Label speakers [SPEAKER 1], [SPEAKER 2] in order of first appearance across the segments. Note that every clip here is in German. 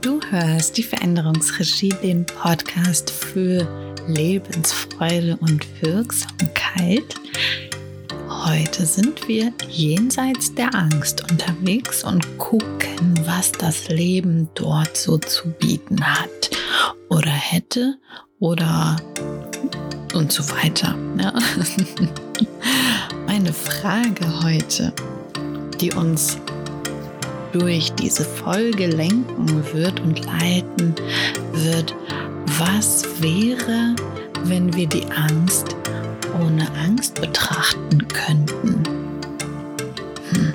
[SPEAKER 1] Du hörst die Veränderungsregie, den Podcast für Lebensfreude und Wirksamkeit. Heute sind wir jenseits der Angst unterwegs und gucken, was das Leben dort so zu bieten hat oder hätte oder und so weiter. Ja. Meine Frage heute, die uns durch diese Folge lenken wird und leiten wird, was wäre, wenn wir die Angst ohne Angst betrachten könnten? Hm.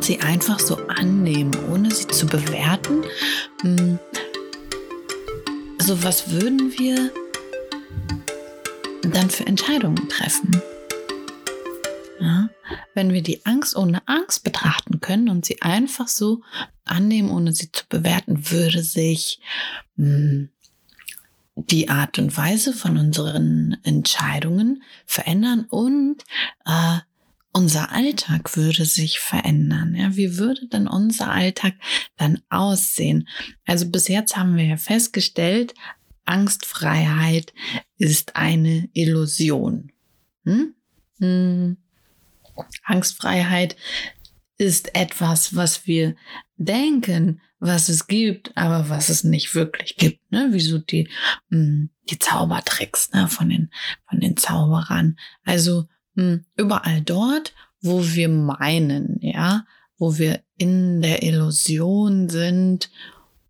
[SPEAKER 1] Sie einfach so annehmen, ohne sie zu bewerten. Hm. Also was würden wir dann für Entscheidungen treffen? Ja, wenn wir die Angst ohne Angst betrachten können und sie einfach so annehmen, ohne sie zu bewerten, würde sich mh, hm, die Art und Weise von unseren Entscheidungen verändern und äh, unser Alltag würde sich verändern. Ja, wie würde denn unser Alltag dann aussehen? Also bis jetzt haben wir ja festgestellt, Angstfreiheit ist eine Illusion. Hm? Hm. Angstfreiheit ist etwas, was wir denken, was es gibt, aber was es nicht wirklich gibt. Ne? Wie so die, mh, die Zaubertricks ne? von, den, von den Zauberern. Also mh, überall dort, wo wir meinen, ja, wo wir in der Illusion sind,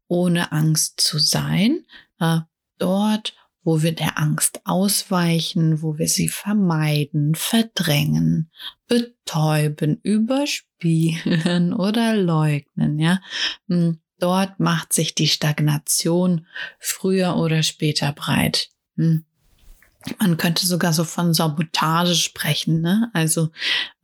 [SPEAKER 1] ohne Angst zu sein, äh, dort wo wir der Angst ausweichen, wo wir sie vermeiden, verdrängen, betäuben, überspielen oder leugnen, ja. Hm, dort macht sich die Stagnation früher oder später breit. Hm. Man könnte sogar so von Sabotage sprechen, ne? Also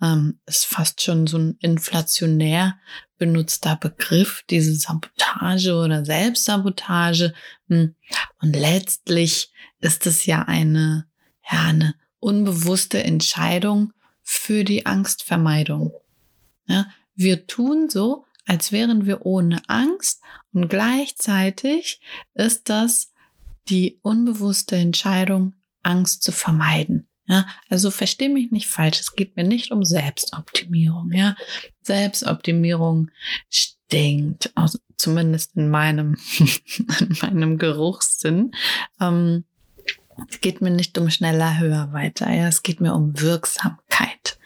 [SPEAKER 1] ähm, ist fast schon so ein inflationär benutzter Begriff, diese Sabotage oder Selbstsabotage. Hm. Und letztlich ist es ja eine, ja, eine unbewusste Entscheidung für die Angstvermeidung. Ja, wir tun so, als wären wir ohne Angst und gleichzeitig ist das die unbewusste Entscheidung, Angst zu vermeiden. Ja, also versteh mich nicht falsch. Es geht mir nicht um Selbstoptimierung. Ja, Selbstoptimierung stinkt, zumindest in meinem, in meinem Geruchssinn. Ähm, es geht mir nicht um schneller, höher, weiter. Ja, es geht mir um Wirksamkeit.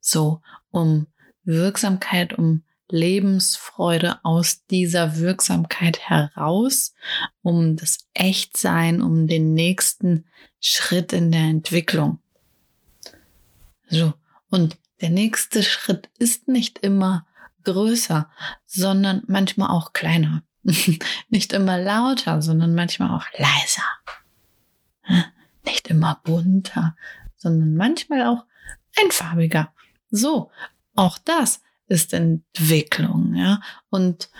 [SPEAKER 1] So, um Wirksamkeit, um Lebensfreude aus dieser Wirksamkeit heraus, um das Echtsein, um den nächsten Schritt in der Entwicklung. So. Und der nächste Schritt ist nicht immer größer, sondern manchmal auch kleiner. nicht immer lauter, sondern manchmal auch leiser. Nicht immer bunter, sondern manchmal auch einfarbiger. So, auch das ist Entwicklung, ja. Und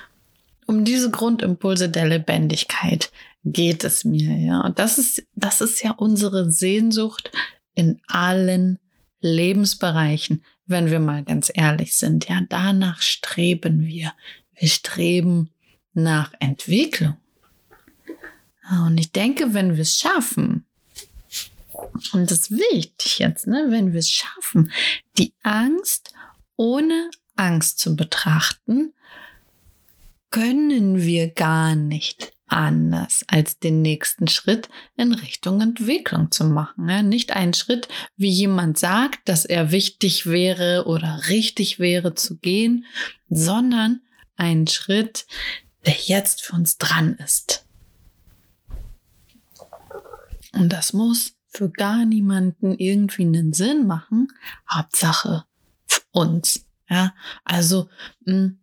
[SPEAKER 1] um diese Grundimpulse der Lebendigkeit geht es mir, ja. Und das ist, das ist ja unsere Sehnsucht in allen Lebensbereichen, wenn wir mal ganz ehrlich sind. Ja, danach streben wir. Wir streben nach Entwicklung. Und ich denke, wenn wir es schaffen, und das ist wichtig jetzt, ne, wenn wir es schaffen, die Angst ohne Angst zu betrachten, können wir gar nicht anders, als den nächsten Schritt in Richtung Entwicklung zu machen. Nicht einen Schritt, wie jemand sagt, dass er wichtig wäre oder richtig wäre zu gehen, sondern einen Schritt, der jetzt für uns dran ist. Und das muss für gar niemanden irgendwie einen Sinn machen. Hauptsache für uns. Ja, also mh, hm,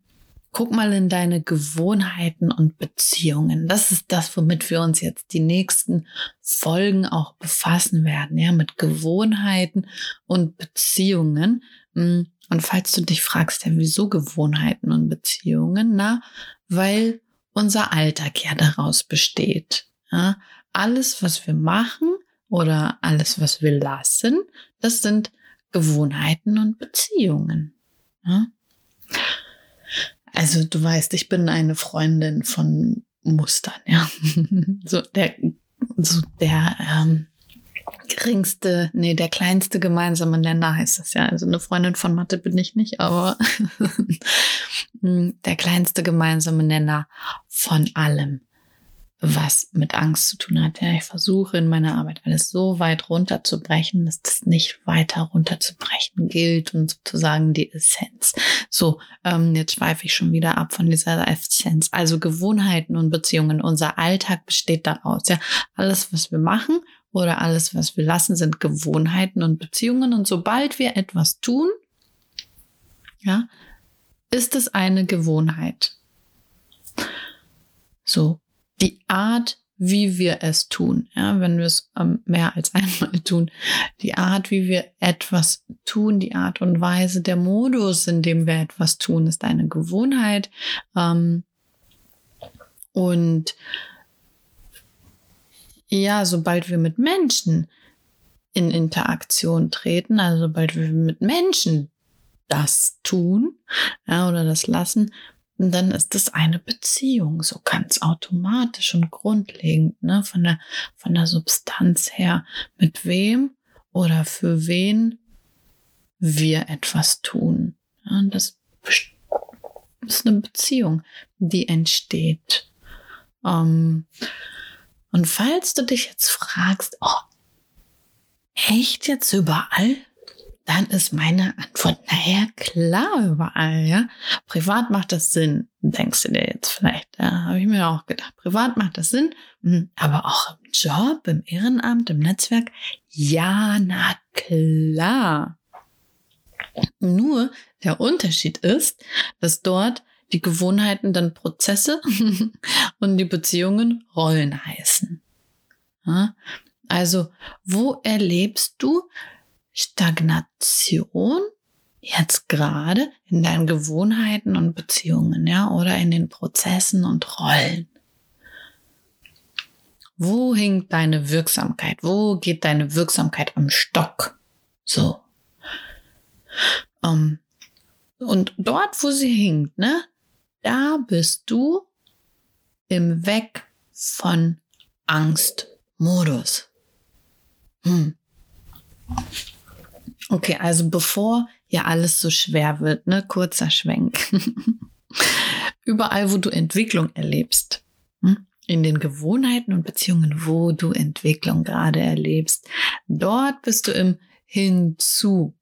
[SPEAKER 1] guck mal in deine Gewohnheiten und Beziehungen. Das ist das, womit wir uns jetzt die nächsten Folgen auch befassen werden. Ja, mit Gewohnheiten und Beziehungen. Hm, und falls du dich fragst, ja, wieso Gewohnheiten und Beziehungen? Na, weil unser Alltag ja daraus besteht. Ja, alles, was wir machen oder alles, was wir lassen, das sind Gewohnheiten und Beziehungen. Also du weißt, ich bin eine Freundin von Mustern, ja. so der, so der ähm, geringste, nee, der kleinste gemeinsame Nenner heißt das ja. Also eine Freundin von Mathe bin ich nicht, aber der kleinste gemeinsame Nenner von allem was mit Angst zu tun hat. Ja, ich versuche in meiner Arbeit alles so weit runterzubrechen, dass das nicht weiter runterzubrechen gilt und sozusagen die Essenz. So, ähm, jetzt schweife ich schon wieder ab von dieser Essenz. Also Gewohnheiten und Beziehungen. Unser Alltag besteht daraus. Ja, alles, was wir machen oder alles, was wir lassen, sind Gewohnheiten und Beziehungen. Und sobald wir etwas tun, ja, ist es eine Gewohnheit. So, die Art, wie wir es tun, ja, wenn wir es ähm, mehr als einmal tun, die Art, wie wir etwas tun, die Art und Weise, der Modus, in dem wir etwas tun, ist eine Gewohnheit. Ähm, und ja, sobald wir mit Menschen in Interaktion treten, also sobald wir mit Menschen das tun ja, oder das lassen, und dann ist es eine Beziehung, so ganz automatisch und grundlegend, ne, von der, von der Substanz her, mit wem oder für wen wir etwas tun. Ja, das ist eine Beziehung, die entsteht. Ähm, und falls du dich jetzt fragst, oh, echt jetzt überall? Dann ist meine Antwort, naja, klar, überall, ja. Privat macht das Sinn, denkst du dir jetzt vielleicht. Ja, habe ich mir auch gedacht. Privat macht das Sinn, hm, aber auch im Job, im Ehrenamt, im Netzwerk, ja, na klar. Nur der Unterschied ist, dass dort die Gewohnheiten dann Prozesse und die Beziehungen Rollen heißen. Also, wo erlebst du Stagnation jetzt gerade in deinen Gewohnheiten und Beziehungen, ja, oder in den Prozessen und Rollen? Wo hinkt deine Wirksamkeit? Wo geht deine Wirksamkeit am Stock? So. Um, und dort, wo sie hinkt, ne, da bist du im Weg von Angstmodus. Hm. Okay, also bevor ja alles so schwer wird, ne, kurzer Schwenk. Überall, wo du Entwicklung erlebst, hm, in den Gewohnheiten und Beziehungen, wo du Entwicklung gerade erlebst, dort bist du im Hinzu-Modus.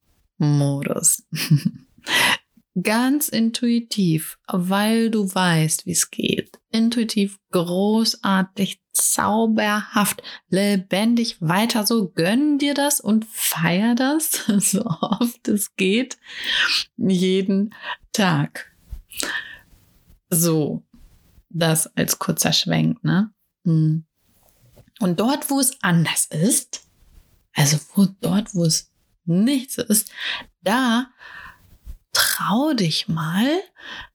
[SPEAKER 1] Ganz intuitiv, weil du weißt, wie es geht. Intuitiv, großartig, zauberhaft, lebendig weiter so. Gönn dir das und feier das, so oft es geht, jeden Tag. So, das als kurzer Schwenk, ne? Hm. Und dort, wo es anders ist, also wo, dort, wo es nichts ist, da trau dich mal,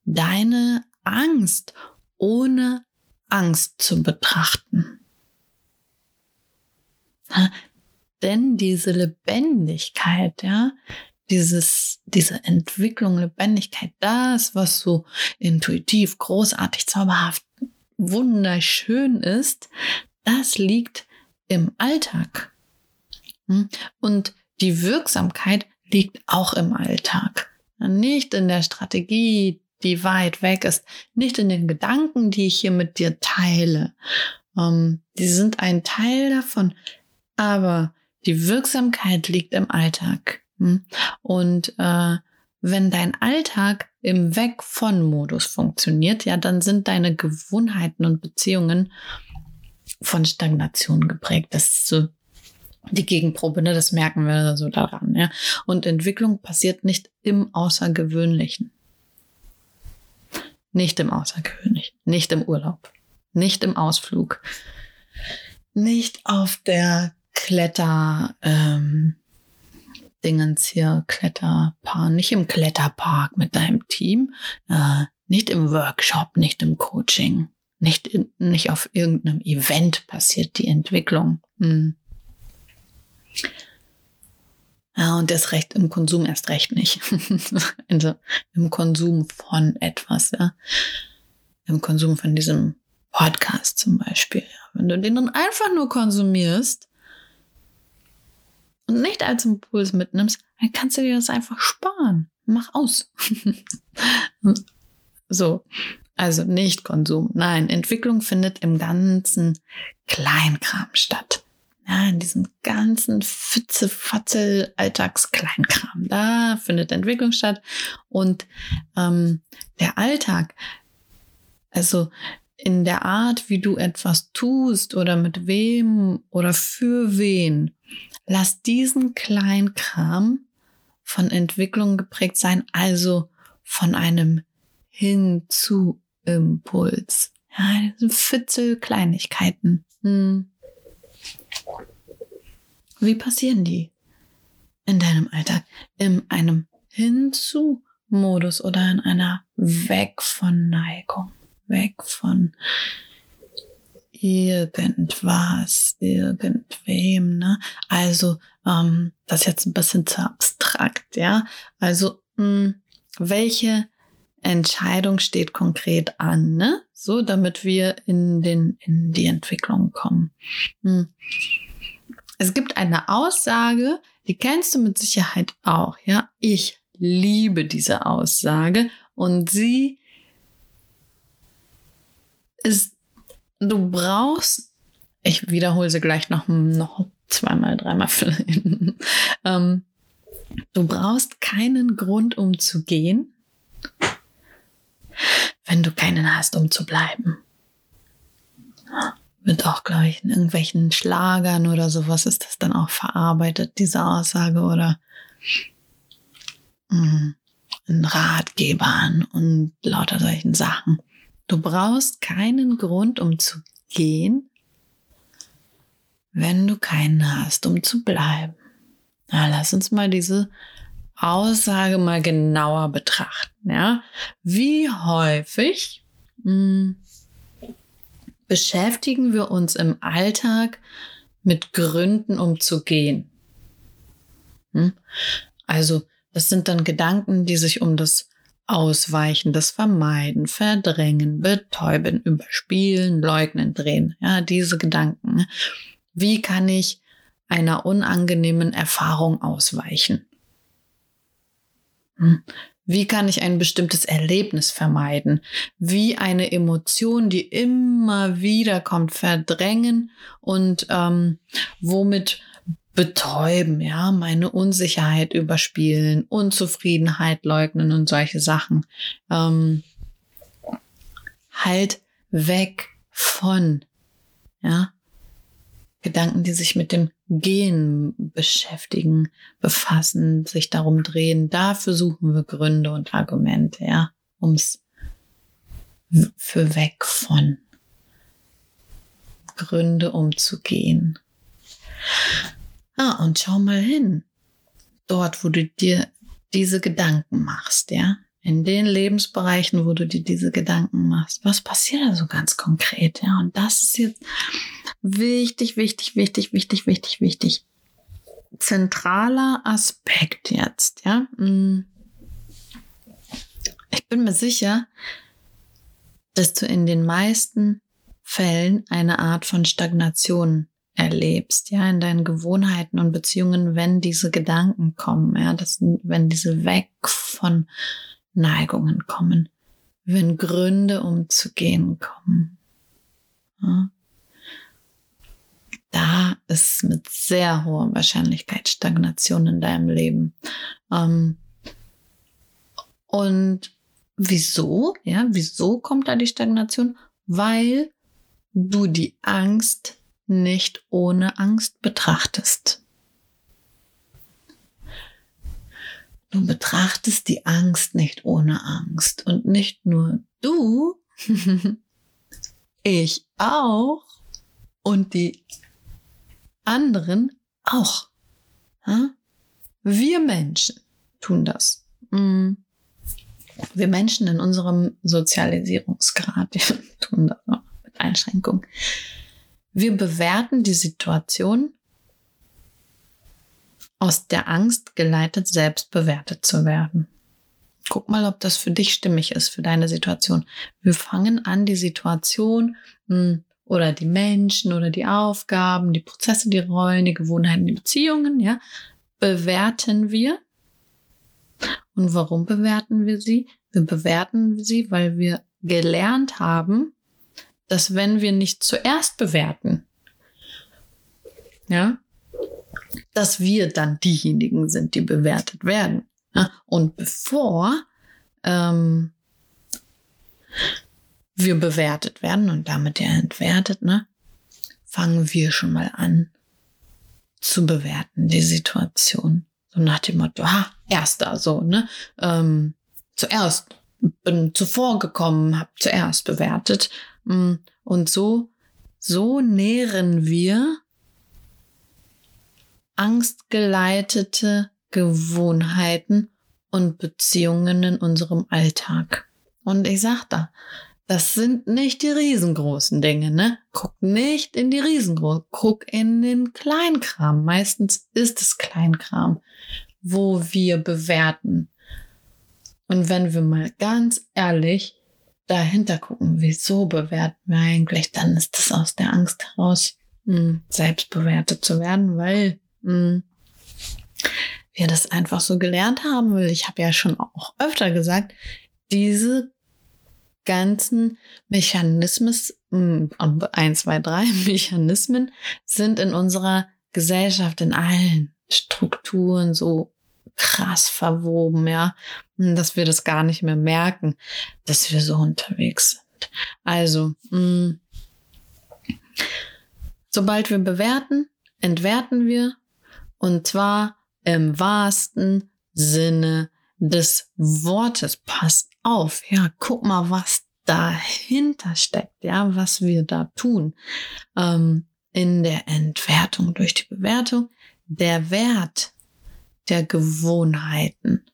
[SPEAKER 1] deine Angst ohne Angst zu betrachten. Denn diese Lebendigkeit, ja, dieses, diese Entwicklung, Lebendigkeit, das, was so intuitiv, großartig, zauberhaft, wunderschön ist, das liegt im Alltag. Hm? Und die Wirksamkeit liegt auch im Alltag. Nicht in der Strategie, die weit weg ist, nicht in den Gedanken, die ich hier mit dir teile. Ähm, die sind ein Teil davon, aber die Wirksamkeit liegt im Alltag. Hm? Und äh, wenn dein Alltag im Weg von Modus funktioniert, ja, dann sind deine Gewohnheiten und Beziehungen von Stagnation geprägt. Das ist so die Gegenprobe, ne, das merken wir so daran, ja. Und Entwicklung passiert nicht im Außergewöhnlichen. Nicht im Außergewöhnlichen, nicht im Urlaub, nicht im Ausflug, nicht auf der Kletter, ähm, Dingens hier, Kletterpark, nicht im Kletterpark mit deinem Team, äh, nicht im Workshop, nicht im Coaching, nicht, in, nicht auf irgendeinem Event passiert die Entwicklung. Hm Ja, und das Recht im Konsum erst recht nicht. also im Konsum von etwas, ja. Im Konsum von diesem Podcast zum Beispiel. Wenn du den dann einfach nur konsumierst und nicht als Impuls mitnimmst, dann kannst du dir das einfach sparen. Mach aus. so. Also nicht Konsum. Nein, Entwicklung findet im ganzen Kleinkram statt. Ja, in diesem ganzen Fitze-Fatzel Alltagskleinkram. Da findet Entwicklung statt. Und ähm, der Alltag, also in der Art, wie du etwas tust oder mit wem oder für wen, lass diesen Kleinkram von Entwicklung geprägt sein, also von einem Hin zu Impuls. Ja, Fitzel Kleinigkeiten. Hm. Wie passieren die in deinem Alltag? In einem Hinzu-Modus oder in einer Weg von Neigung, weg von irgendwas, irgendwem, ne? Also, ähm, das ist jetzt ein bisschen zu abstrakt, ja? Also, mh, hm, welche Entscheidung steht konkret an, ne? So, damit wir in den, in die Entwicklung kommen. Hm. Es gibt eine Aussage, die kennst du mit Sicherheit auch, ja. Ich liebe diese Aussage und sie ist, du brauchst, ich wiederhole sie gleich noch, noch zweimal, dreimal vielleicht. ähm, du brauchst keinen Grund, um zu gehen, wenn du keinen hast, um zu bleiben wird auch, glaube ich, in irgendwelchen Schlagern oder sowas ist das dann auch verarbeitet, diese Aussage oder mh, mm, in Ratgebern und lauter solchen Sachen. Du brauchst keinen Grund, um zu gehen, wenn du keinen hast, um zu bleiben. Na, lass uns mal diese Aussage mal genauer betrachten. Ja, wie häufig mh, mm, beschäftigen wir uns im Alltag mit Gründen, um zu gehen. Hm? Also, das sind dann Gedanken, die sich um das Ausweichen, das Vermeiden, Verdrängen, Betäuben, Überspielen, Leugnen drehen. Ja, diese Gedanken. Wie kann ich einer unangenehmen Erfahrung ausweichen? Hm? Wie kann ich ein bestimmtes Erlebnis vermeiden? Wie eine Emotion, die immer wieder kommt, verdrängen und ähm, womit betäuben, ja, meine Unsicherheit überspielen, Unzufriedenheit leugnen und solche Sachen. Ähm, halt weg von, ja, Gedanken, die sich mit dem Gehen beschäftigen, befassen, sich darum drehen. Dafür suchen wir Gründe und Argumente, ja, ums für weg von Gründe umzugehen. Ah, und schau mal hin. Dort, wo du dir diese Gedanken machst, ja, in den Lebensbereichen, wo du dir diese Gedanken machst, was passiert da so ganz konkret? Ja, und das ist jetzt wichtig, wichtig, wichtig, wichtig, wichtig, wichtig. Zentraler Aspekt jetzt, ja. Mm. Ich bin mir sicher, dass du in den meisten Fällen eine Art von Stagnation erlebst, ja, in deinen Gewohnheiten und Beziehungen, wenn diese Gedanken kommen, ja, das, wenn diese weg von Neigungen kommen, wenn Gründe umzugehen kommen. Ja. Da ist mit sehr hoher Wahrscheinlichkeit Stagnation in deinem Leben. Ähm, und wieso? Ja, wieso kommt da die Stagnation? Weil du die Angst nicht ohne Angst betrachtest. Du betrachtest die Angst nicht ohne Angst. Und nicht nur du, ich auch und die anderen auch. Wir Menschen tun das. Mm. Wir Menschen in unserem Sozialisierungsgrad tun das auch mit Einschränkung. Wir bewerten die Situation aus der Angst geleitet, selbst bewertet zu werden. Guck mal, ob das für dich stimmig ist, für deine Situation. Wir fangen an, die Situation hm, oder die Menschen oder die Aufgaben, die Prozesse, die Rollen, die Gewohnheiten, die Beziehungen, ja, bewerten wir. Und warum bewerten wir sie? Wir bewerten sie, weil wir gelernt haben, dass wenn wir nicht zuerst bewerten, ja, dass wir dann diejenigen sind, die bewertet werden. Ja? Und bevor ähm, wir bewertet werden und damit ja entwertet, ne, fangen wir schon mal an zu bewerten, die Situation. So nach dem Motto, ha, erster, so, ne? Ähm, zuerst bin zuvor gekommen, hab zuerst bewertet. Mm, und so, so nähren wir angstgeleitete Gewohnheiten und Beziehungen in unserem Alltag. Und ich sag da, das sind nicht die riesengroßen Dinge, ne? Guck nicht in die riesengroßen, guck in den Kleinkram. Meistens ist es Kleinkram, wo wir bewerten. Und wenn wir mal ganz ehrlich dahinter gucken, wieso bewerten wir eigentlich, dann ist es aus der Angst heraus, hm, selbst bewertet zu werden, weil mh, hm, wir das einfach so gelernt haben, weil ich habe ja schon auch öfter gesagt, diese ganzen Mechanismen, 1, 2, 3 Mechanismen sind in unserer Gesellschaft, in allen Strukturen so krass verwoben, ja, dass wir das gar nicht mehr merken, dass wir so unterwegs sind. Also, mh, sobald wir bewerten, entwerten wir und zwar im wahrsten Sinne des Wortes. Passt auf, ja, guck mal, was dahinter steckt, ja, was wir da tun. Ähm, in der Entwertung durch die Bewertung, der Wert der Gewohnheiten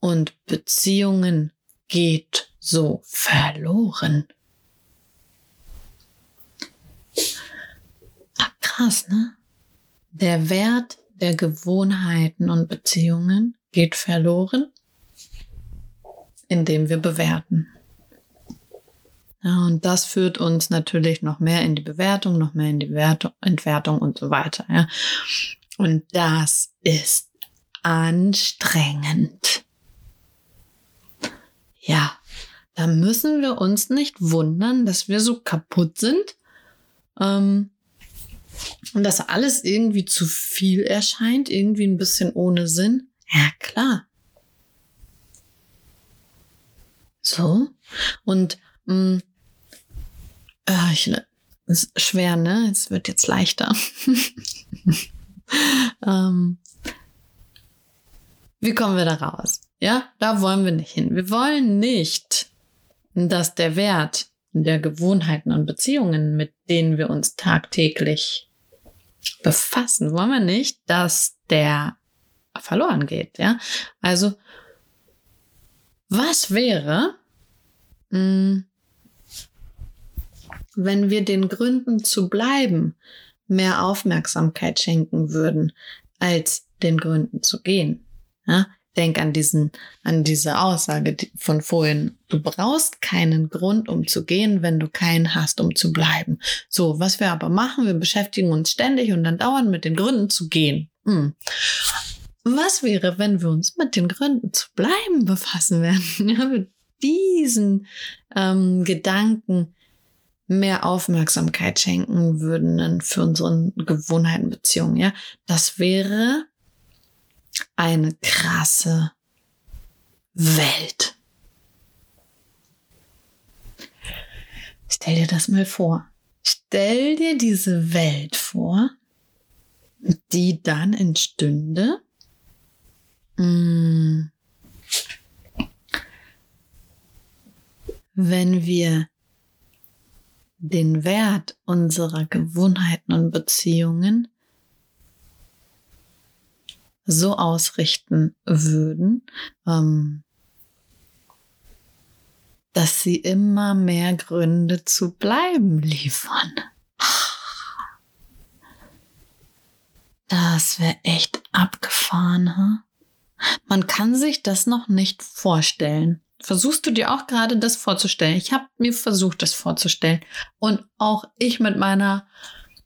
[SPEAKER 1] und Beziehungen geht so verloren. Ach, krass, ne? Der Wert der Gewohnheiten und Beziehungen geht verloren, indem wir bewerten. Ja, und das führt uns natürlich noch mehr in die Bewertung, noch mehr in die Wertung, Entwertung und so weiter. Ja. Und das ist anstrengend. Ja, da müssen wir uns nicht wundern, dass wir so kaputt sind. Ähm, und dass alles irgendwie zu viel erscheint, irgendwie ein bisschen ohne Sinn. Ja, klar. So. Und mh, mm, äh, ich, ist schwer, ne? Es wird jetzt leichter. ähm, wie kommen wir da raus? Ja, da wollen wir nicht hin. Wir wollen nicht, dass der Wert der Gewohnheiten und Beziehungen, mit denen wir uns tagtäglich befassen, wollen wir nicht, dass der verloren geht. Ja, also was wäre, hm, wenn wir den Gründen zu bleiben mehr Aufmerksamkeit schenken würden, als den Gründen zu gehen? Ja, Denk an diesen, an diese Aussage von vorhin. Du brauchst keinen Grund, um zu gehen, wenn du keinen hast, um zu bleiben. So, was wir aber machen, wir beschäftigen uns ständig und dann dauern mit den Gründen zu gehen. Hm. Was wäre, wenn wir uns mit den Gründen zu bleiben befassen werden? Ja, mit diesen ähm, Gedanken mehr Aufmerksamkeit schenken würden für unsere Gewohnheiten, Beziehungen. Ja, das wäre eine krasse Welt. Stell dir das mal vor. Stell dir diese Welt vor, die dann entstünde. Mm. Wenn wir den Wert unserer Gewohnheiten und Beziehungen so ausrichten würden, ähm, dass sie immer mehr Gründe zu bleiben liefern. Das wäre echt abgefahren, ha? Man kann sich das noch nicht vorstellen. Versuchst du dir auch gerade das vorzustellen? Ich habe mir versucht, das vorzustellen. Und auch ich mit meiner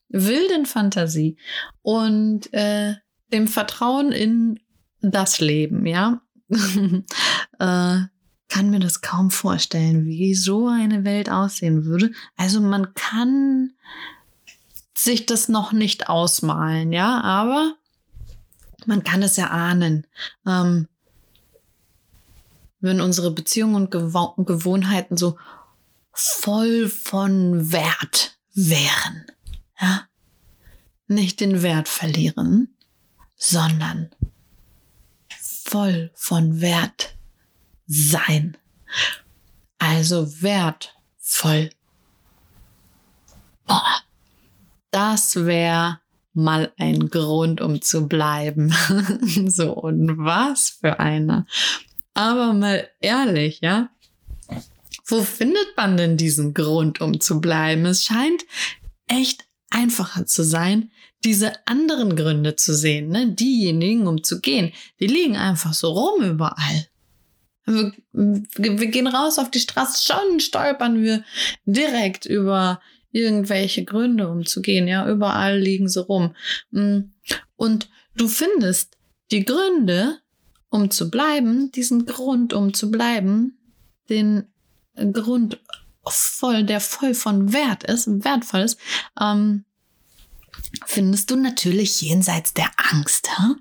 [SPEAKER 1] wilden Fantasie und äh, dem Vertrauen in das Leben, ja, äh, kann mir das kaum vorstellen, wie so eine Welt aussehen würde. Also man kann sich das noch nicht ausmalen, ja, aber man kann es erahnen. Ähm, wenn unsere Beziehungen und Gewohnheiten so voll von Wert wären, ja, nicht den Wert verlieren, sondern voll von Wert sein. Also wertvoll. Boah, das wäre mal ein Grund, um zu bleiben. so, und was für einer. Aber mal ehrlich, ja. Wo findet man denn diesen Grund, um zu bleiben? Es scheint echt einfacher zu sein, diese anderen Gründe zu sehen, ne? diejenigen, um zu gehen, die liegen einfach so rum überall. Wir, wir gehen raus auf die Straße, schon stolpern wir direkt über irgendwelche Gründe, um zu gehen. Ja, überall liegen sie rum. Mm. Und du findest die Gründe, um zu bleiben, diesen Grund, um zu bleiben, den Grund voll, der voll von Wert ist, wertvoll ist, ähm, findest du natürlich jenseits der Angst. Huh?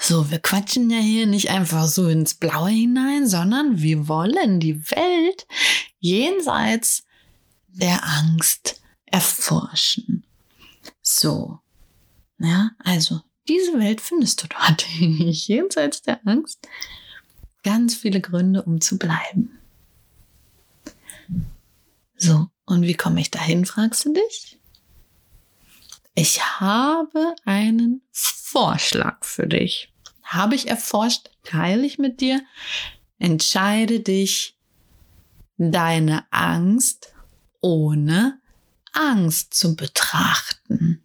[SPEAKER 1] So, wir quatschen ja hier nicht einfach so ins Blaue hinein, sondern wir wollen die Welt jenseits der Angst erforschen. So. Ja, also diese Welt findest du dort jenseits der Angst. Ganz viele Gründe, um zu bleiben. So, und wie komme ich dahin, fragst du dich? Ich habe einen Vorschlag für dich. Habe ich erforscht, teile ich mit dir. Entscheide dich, deine Angst ohne Angst zu betrachten.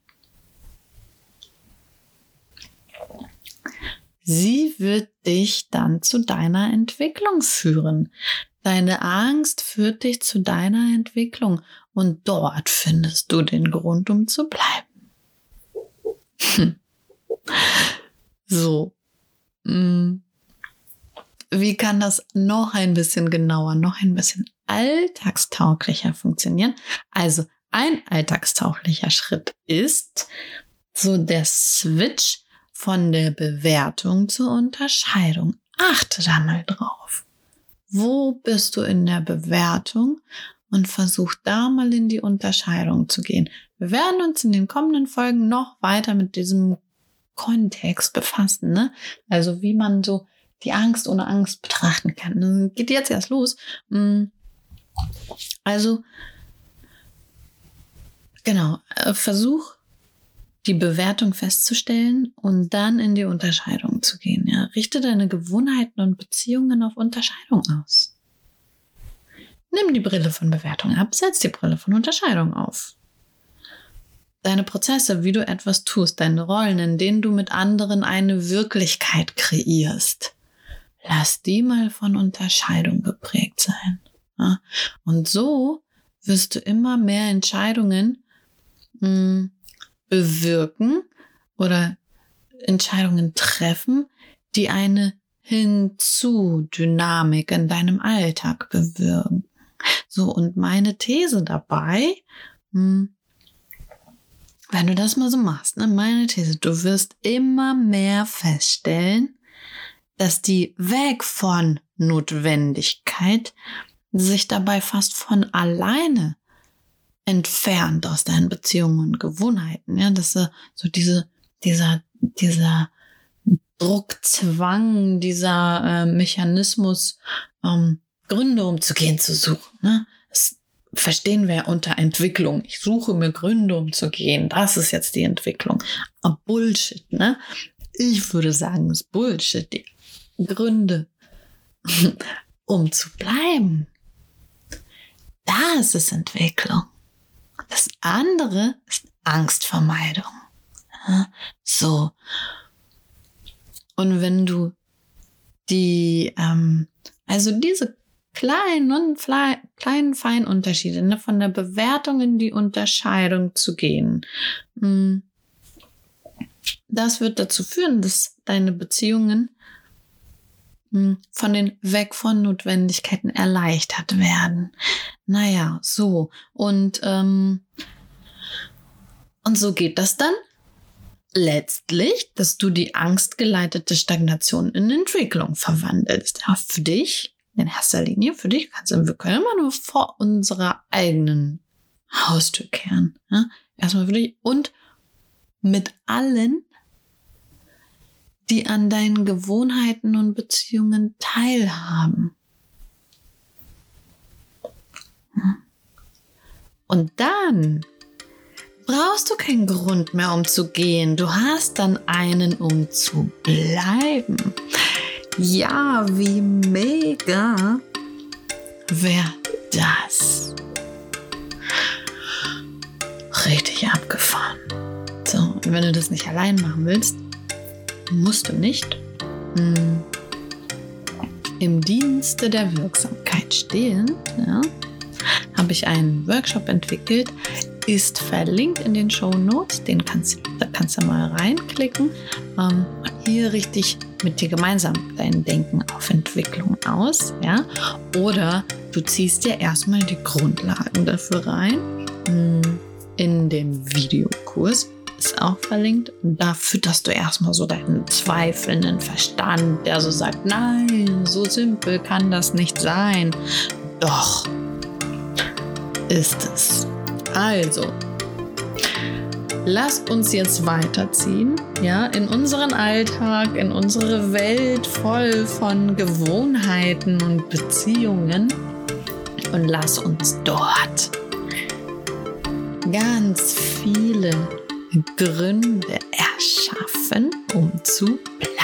[SPEAKER 1] Sie wird dich dann zu deiner Entwicklung führen. Deine Angst führt dich zu deiner Entwicklung und dort findest du den Grund, um zu bleiben. So. Hm. Wie kann das noch ein bisschen genauer, noch ein bisschen alltagstauglicher funktionieren. Also ein alltagstauglicher Schritt ist so der Switch von der Bewertung zur Unterscheidung. Achte da mal drauf. Wo bist du in der Bewertung? Und versuch da mal in die Unterscheidung zu gehen. Wir werden uns in den kommenden Folgen noch weiter mit diesem Kontext befassen. Ne? Also wie man so die Angst ohne Angst betrachten kann. geht jetzt erst los. Hm. Also, genau, äh, versuch die Bewertung festzustellen und dann in die Unterscheidung zu gehen. Ja. Richte deine Gewohnheiten und Beziehungen auf Unterscheidung aus. Nimm die Brille von Bewertung ab, setz die Brille von Unterscheidung auf. Deine Prozesse, wie du etwas tust, deine Rollen, in denen du mit anderen eine Wirklichkeit kreierst, lass die mal von Unterscheidung geprägt sein. Und so wirst du immer mehr Entscheidungen hm, bewirken oder Entscheidungen treffen, die eine Hinzu-Dynamik in deinem Alltag bewirken. So, und meine These dabei, hm, wenn du das mal so machst, ne, meine These, du wirst immer mehr feststellen, dass die Weg von Notwendigkeit sich dabei fast von alleine entfernt aus deinen Beziehungen und Gewohnheiten. Ja, dass so diese, dieser, dieser Druckzwang, dieser äh, Mechanismus, ähm, Gründe umzugehen zu suchen. Ne? Das verstehen wir unter Entwicklung. Ich suche mir Gründe umzugehen. Das ist jetzt die Entwicklung. Aber Bullshit, ne? Ich würde sagen, es ist Bullshit. Die Gründe, um zu bleiben, das ist Entwicklung. Das andere ist Angstvermeidung. So. Und wenn du die, ähm, also diese kleinen und kleinen feinen Unterschiede, ne, von der Bewertung in die Unterscheidung zu gehen, hm, das wird dazu führen, dass deine Beziehungen hm, von den Weg von Notwendigkeiten erleichtert werden. Naja, so. Und, ähm, und so geht das dann letztlich, dass du die angstgeleitete Stagnation in Entwicklung verwandelst. Für dich, in erster Linie, für dich kannst du, wir können immer nur vor unserer eigenen Haustür kehren. Ja? Erstmal für dich und mit allen, die an deinen Gewohnheiten und Beziehungen teilhaben. Und dann brauchst du keinen Grund mehr, um zu gehen. Du hast dann einen, um zu bleiben. Ja, wie mega wäre das? Richtig abgefahren. So, und wenn du das nicht allein machen willst, musst du nicht hm, im Dienste der Wirksamkeit stehen. Ja, habe ich einen Workshop entwickelt, ist verlinkt in den Show Notes. Den kannst, da kannst du mal reinklicken. Ähm, hier richtig mit dir gemeinsam dein Denken auf Entwicklung aus. Ja? Oder du ziehst dir erstmal die Grundlagen dafür rein. Hm, in dem Videokurs ist auch verlinkt. Da fütterst du erstmal so deinen zweifelnden Verstand, der so sagt, nein, so simpel kann das nicht sein. Doch, ist es. Also, lasst uns jetzt weiterziehen, ja, in unseren Alltag, in unsere Welt voll von Gewohnheiten und Beziehungen und lass uns dort ganz viele Gründe erschaffen, um zu bleiben.